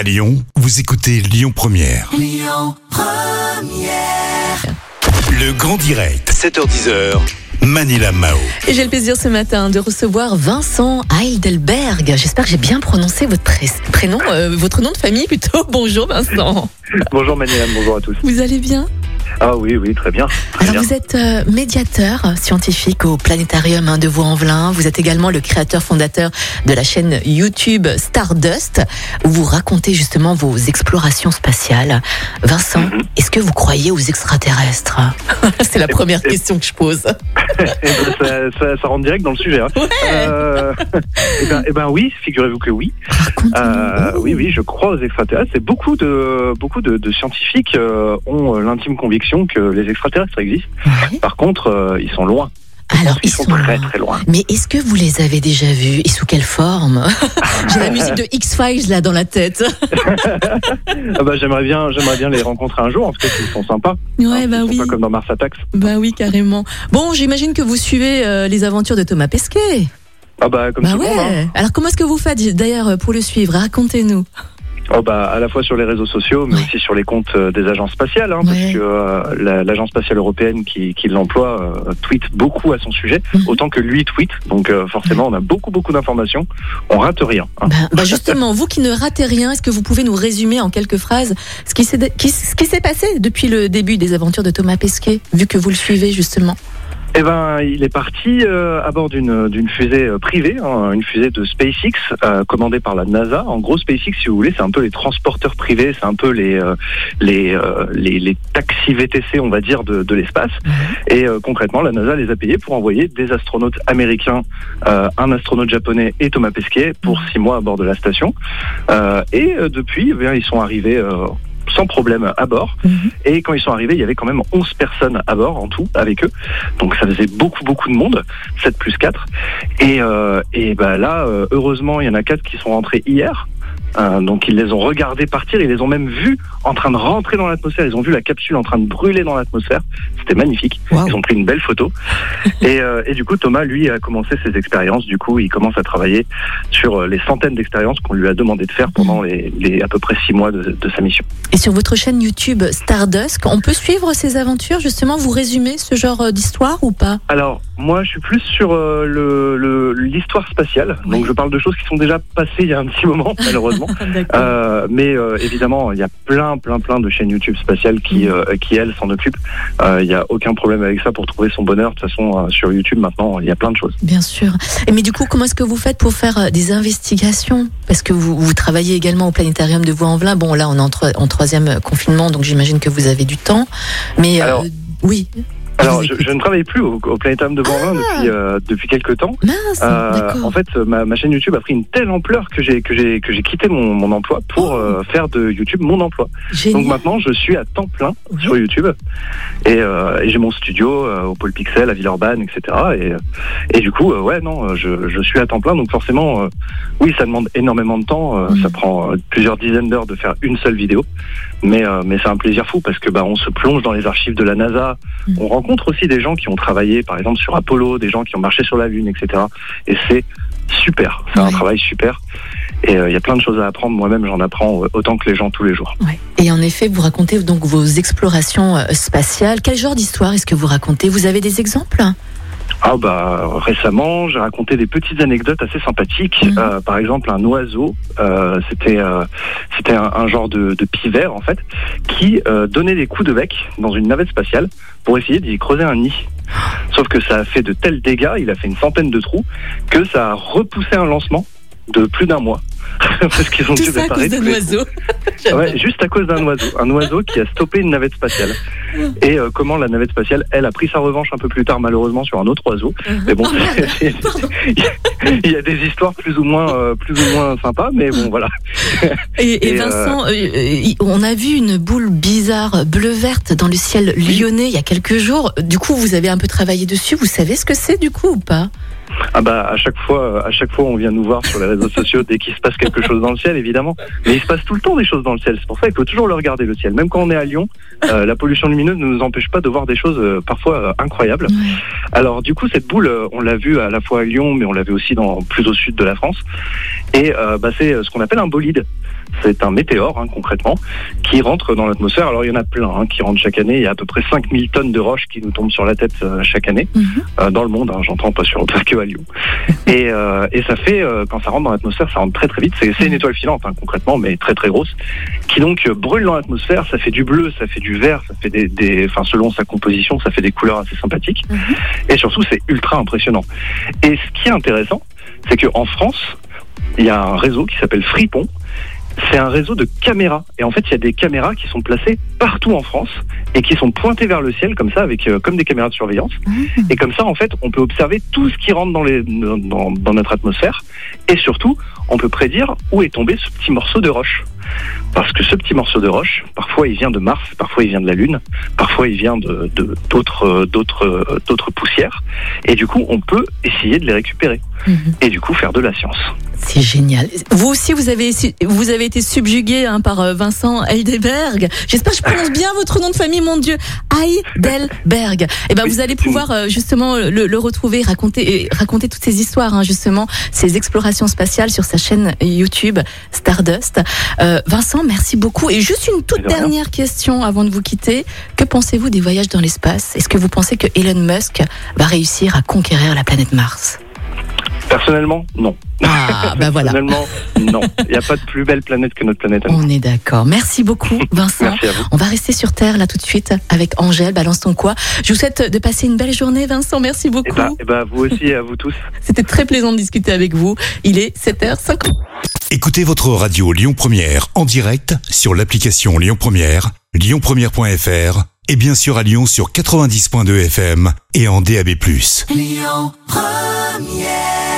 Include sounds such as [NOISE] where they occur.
À Lyon, vous écoutez Lyon Première. Le grand direct, 7h10h. Manila Mao. Et j'ai le plaisir ce matin de recevoir Vincent Heidelberg. J'espère que j'ai bien prononcé votre pré- prénom, euh, votre nom de famille plutôt. [LAUGHS] Bonjour Vincent. Bonjour Maniam, bonjour à tous. Vous allez bien? Ah oui, oui, très bien. Très Alors bien. vous êtes euh, médiateur scientifique au planétarium hein, de Vaux-en-Velin. Vous êtes également le créateur fondateur de la chaîne YouTube Stardust où vous racontez justement vos explorations spatiales. Vincent, Mhm. est-ce que vous croyez aux extraterrestres [LAUGHS] C'est la première question que je pose. [LAUGHS] Eh ben, ça, ça- ça rentre direct dans le sujet. hein. Euh, [LAUGHS] eh, ben, eh ben oui, figurez-vous que oui. Euh, oui, oui, je crois aux extraterrestres. Et beaucoup de beaucoup de, de scientifiques euh, ont euh, l'intime conviction que les extraterrestres existent. Ouais. Par contre, euh, ils sont loin. Alors Ils sont très très loin. Mais est-ce que vous les avez déjà vus? Et sous quelle forme? [LAUGHS] J'ai la musique de X-Files là dans la tête. [LAUGHS] Ah bah, j'aimerais bien, j'aimerais bien les rencontrer un jour. En tout cas, ils sont sympas. Ouais, Hein, bah ils sont oui. pas comme dans Mars Attacks. Bah oui, carrément. Bon, j'imagine que vous suivez euh, les aventures de Thomas Pesquet. Ah bah comme Bah tout ouais. monde. hein. Alors comment est-ce que vous faites d'ailleurs pour le suivre? Racontez-nous. Oh bah, à la fois sur les réseaux sociaux, mais Ouais. aussi sur les comptes euh, des agences spatiales, hein, Ouais. parce que euh, la- l'agence spatiale européenne qui, qui l'emploie euh, tweet beaucoup à son sujet, Mhm. autant que lui tweet. Donc euh, forcément, on a beaucoup beaucoup d'informations. On rate rien. hein. Bah, bah [LAUGHS] justement, vous qui ne ratez rien, est-ce que vous pouvez nous résumer en quelques phrases ce qui s'est qui- ce qui s'est passé depuis le début des aventures de Thomas Pesquet, vu que vous le suivez justement? Eh ben, il est parti euh, à bord d'une d'une fusée euh, privée, hein, une fusée de SpaceX euh, commandée par la NASA. En gros, SpaceX, si vous voulez, c'est un peu les transporteurs privés, c'est un peu les euh, les, euh, les les taxis VTC, on va dire, de, de l'espace. Et euh, concrètement, la NASA les a payés pour envoyer des astronautes américains, euh, un astronaute japonais et Thomas Pesquet pour six mois à bord de la station. Euh, et euh, depuis, eh bien, ils sont arrivés. Sans problème à bord. Mhm. Et quand ils sont arrivés, il y avait quand même 11 personnes à bord en tout avec eux. Donc ça faisait beaucoup beaucoup de monde, 7 plus 4. Et, euh, et bah là, euh, heureusement, il y en a 4 qui sont rentrés hier. Euh, donc ils les ont regardés partir, ils les ont même vus en train de rentrer dans l'atmosphère. Ils ont vu la capsule en train de brûler dans l'atmosphère. C'était magnifique. Ils ont pris une belle photo. [LAUGHS] et, euh, et du coup, Thomas, lui, a commencé ses expériences. Du coup, il commence à travailler sur euh, les centaines d'expériences qu'on lui a demandé de faire pendant les, les à peu près 6 mois de, de sa mission. Et sur votre chaîne YouTube Stardust, on peut suivre ces aventures? Justement Vous résumez ce genre d'histoire ou pas? Alors, moi, je suis plus sur euh, le- le- l'histoire spatiale. Donc, je parle de choses qui sont déjà passées il y a un petit moment, [LAUGHS] malheureusement. [LAUGHS] Euh, mais euh, évidemment, il y a plein, plein, plein de chaînes YouTube spatiales qui, Mhm. euh, qui elles, s'en occupent. Il n'y a aucun problème avec ça pour trouver son bonheur. De toute façon, sur YouTube, maintenant, il y a plein de choses. Bien sûr. Mais du coup, comment est-ce que vous faites pour faire des investigations? Parce que vous, vous travaillez également au planétarium de Vaux-en-Velin. Bon, là, on est en, tro- en troisième confinement, donc j'imagine que vous avez du temps. Mais Alors- oui. Alors, je, je ne travaille plus au, au Planétarium de Bordeaux depuis, euh, depuis quelques temps. Mince, Euh, en fait, ma, ma chaîne YouTube a pris une telle ampleur que j'ai que j'ai que j'ai quitté mon, mon emploi pour euh, faire de YouTube mon emploi. Donc maintenant, je suis à temps plein Oui. sur YouTube et, euh, et j'ai mon studio euh, au Pôle Pixel à Villeurbanne, etc. Et, euh, et du coup, ouais, non, je, je suis à temps plein. Donc forcément, euh, oui, ça demande énormément de temps. Mm. Ça prend plusieurs dizaines d'heures de faire une seule vidéo. Mais, euh, mais c'est un plaisir fou parce que bah, on se plonge dans les archives de la NASA. Mm. On rencontre aussi des gens qui ont travaillé, par exemple, sur Apollo, des gens qui ont marché sur la Lune, etc. Et c'est super. C'est un travail super. Et euh, il y a plein de choses à apprendre. Moi-même, j'en apprends euh, autant que les gens tous les jours. Ouais. Et en effet, vous racontez donc vos explorations euh, spatiales. Quel genre d'histoire est-ce que vous racontez? Vous avez des exemples? Ah bah récemment, j'ai raconté des petites anecdotes assez sympathiques. Mhm. Euh, par exemple, un oiseau, euh, c'était euh, c'était un, un genre de, de pivert en fait, qui euh, donnait des coups de bec dans une navette spatiale pour essayer d'y creuser un nid. Sauf que ça a fait de tels dégâts, il a fait une centaine de trous, que ça a repoussé un lancement de plus d'un mois. [LAUGHS] Parce qu'ils ont Tout dû ça à cause d'un oiseau. Ouais, juste à cause d'un oiseau. Un oiseau qui a stoppé une navette spatiale. [LAUGHS] Et euh, comment la navette spatiale, elle, a pris sa revanche un peu plus tard, malheureusement, sur un autre oiseau. Mais bon, [LAUGHS] c'est- il y a des histoires plus ou moins, euh, plus ou moins sympas, mais bon, voilà. Et, et Et, Vincent, euh, euh, on a vu une boule bizarre bleu-verte dans le ciel lyonnais il y a quelques jours. Du coup, vous avez un peu travaillé dessus. Vous savez ce que c'est du coup ou pas? Ah bah, à chaque fois, à chaque fois, on vient nous voir sur les réseaux sociaux dès qu'il se passe passe quelque chose dans le ciel, évidemment. Mais il se passe tout le temps des choses dans le ciel. C'est pour ça qu'il faut toujours le regarder, le ciel. Même quand on est à Lyon, euh, la pollution lumineuse ne nous empêche pas de voir des choses euh, parfois euh, incroyables. Alors du coup, cette boule, on l'a vue à la fois à Lyon, mais on l'a vue aussi dans plus au sud de la France. Et bah, c'est ce qu'on appelle un bolide. C'est un météore, hein, concrètement, qui rentre dans l'atmosphère. Alors il y en a plein hein, qui rentrent chaque année. Il y a à peu près 5000 tonnes de roches qui nous tombent sur la tête euh, chaque année, Mhm. euh, dans le monde, hein, j'entends pas sur pas que à Lyon. Et, euh, et ça fait, quand ça rentre dans l'atmosphère, ça rentre très très vite. C'est une étoile filante, hein, concrètement, mais très très grosse, qui donc euh, brûle dans l'atmosphère. Ça fait du bleu, ça fait du vert, ça fait des, des, enfin selon sa composition, ça fait des couleurs assez sympathiques. Mhm. Et surtout, c'est ultra impressionnant. Et ce qui est intéressant, c'est qu'en France, il y a un réseau qui s'appelle Fripon. C'est un réseau de caméras. Et en fait, il y a des caméras qui sont placées partout en France et qui sont pointées vers le ciel comme ça, avec euh, comme des caméras de surveillance. Mhm. Et comme ça, en fait, on peut observer tout ce qui rentre dans, les, dans, dans notre atmosphère. Et surtout, on peut prédire où est tombé ce petit morceau de roche. Parce que ce petit morceau de roche, parfois il vient de Mars, parfois il vient de la Lune, parfois il vient de de- d'autres euh, d'autres euh, d'autres poussières. Et du coup, on peut essayer de les récupérer. Mhm. Et du coup, faire de la science. C'est génial. Vous aussi, vous avez, vous avez été subjugué hein, par euh, Vincent Heidelberg. J'espère que je prononce bien votre nom de famille, mon Dieu. Heidelberg. Et ben, Oui. vous allez pouvoir euh, justement le, le retrouver, raconter, et raconter toutes ces histoires, hein, justement, ces explorations spatiales sur sa chaîne YouTube Stardust. Euh, Vincent, merci beaucoup. Et juste une toute dernière question avant de vous quitter. Que pensez-vous des voyages dans l'espace? Est-ce que vous pensez que Elon Musk va réussir à conquérir la planète Mars? Personnellement, non. Ah, ben voilà. Personnellement, non. Il n'y a pas de plus belle planète que notre planète. On est d'accord. Merci beaucoup, Vincent. Merci à vous. On va rester sur Terre là tout de suite avec Angèle. Balance ton quoi. Je vous souhaite de passer une belle journée, Vincent. Merci Et beaucoup. bah, et bah, vous aussi et à vous tous. C'était très plaisant de discuter avec vous. Il est 7h50. Écoutez votre radio Lyon Première en direct sur l'application Lyon Première, lyonpremière.fr et bien sûr à Lyon sur 90.2 FM et en DAB+. Lyon Première